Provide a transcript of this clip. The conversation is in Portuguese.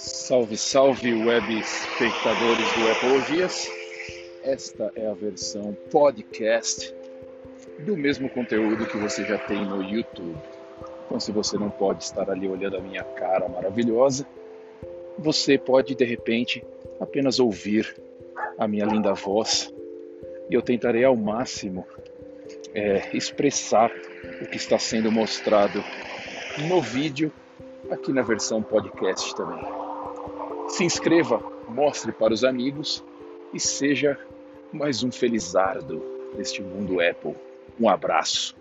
Salve, salve, web espectadores do Epologias. Esta é a versão podcast do mesmo conteúdo que você já tem no YouTube. Então, se você não pode estar ali olhando a minha cara maravilhosa, você pode de repente apenas ouvir a minha linda voz e eu tentarei ao máximo é, expressar o que está sendo mostrado no vídeo aqui na versão podcast também. Se inscreva, mostre para os amigos e seja mais um felizardo neste mundo Apple. Um abraço.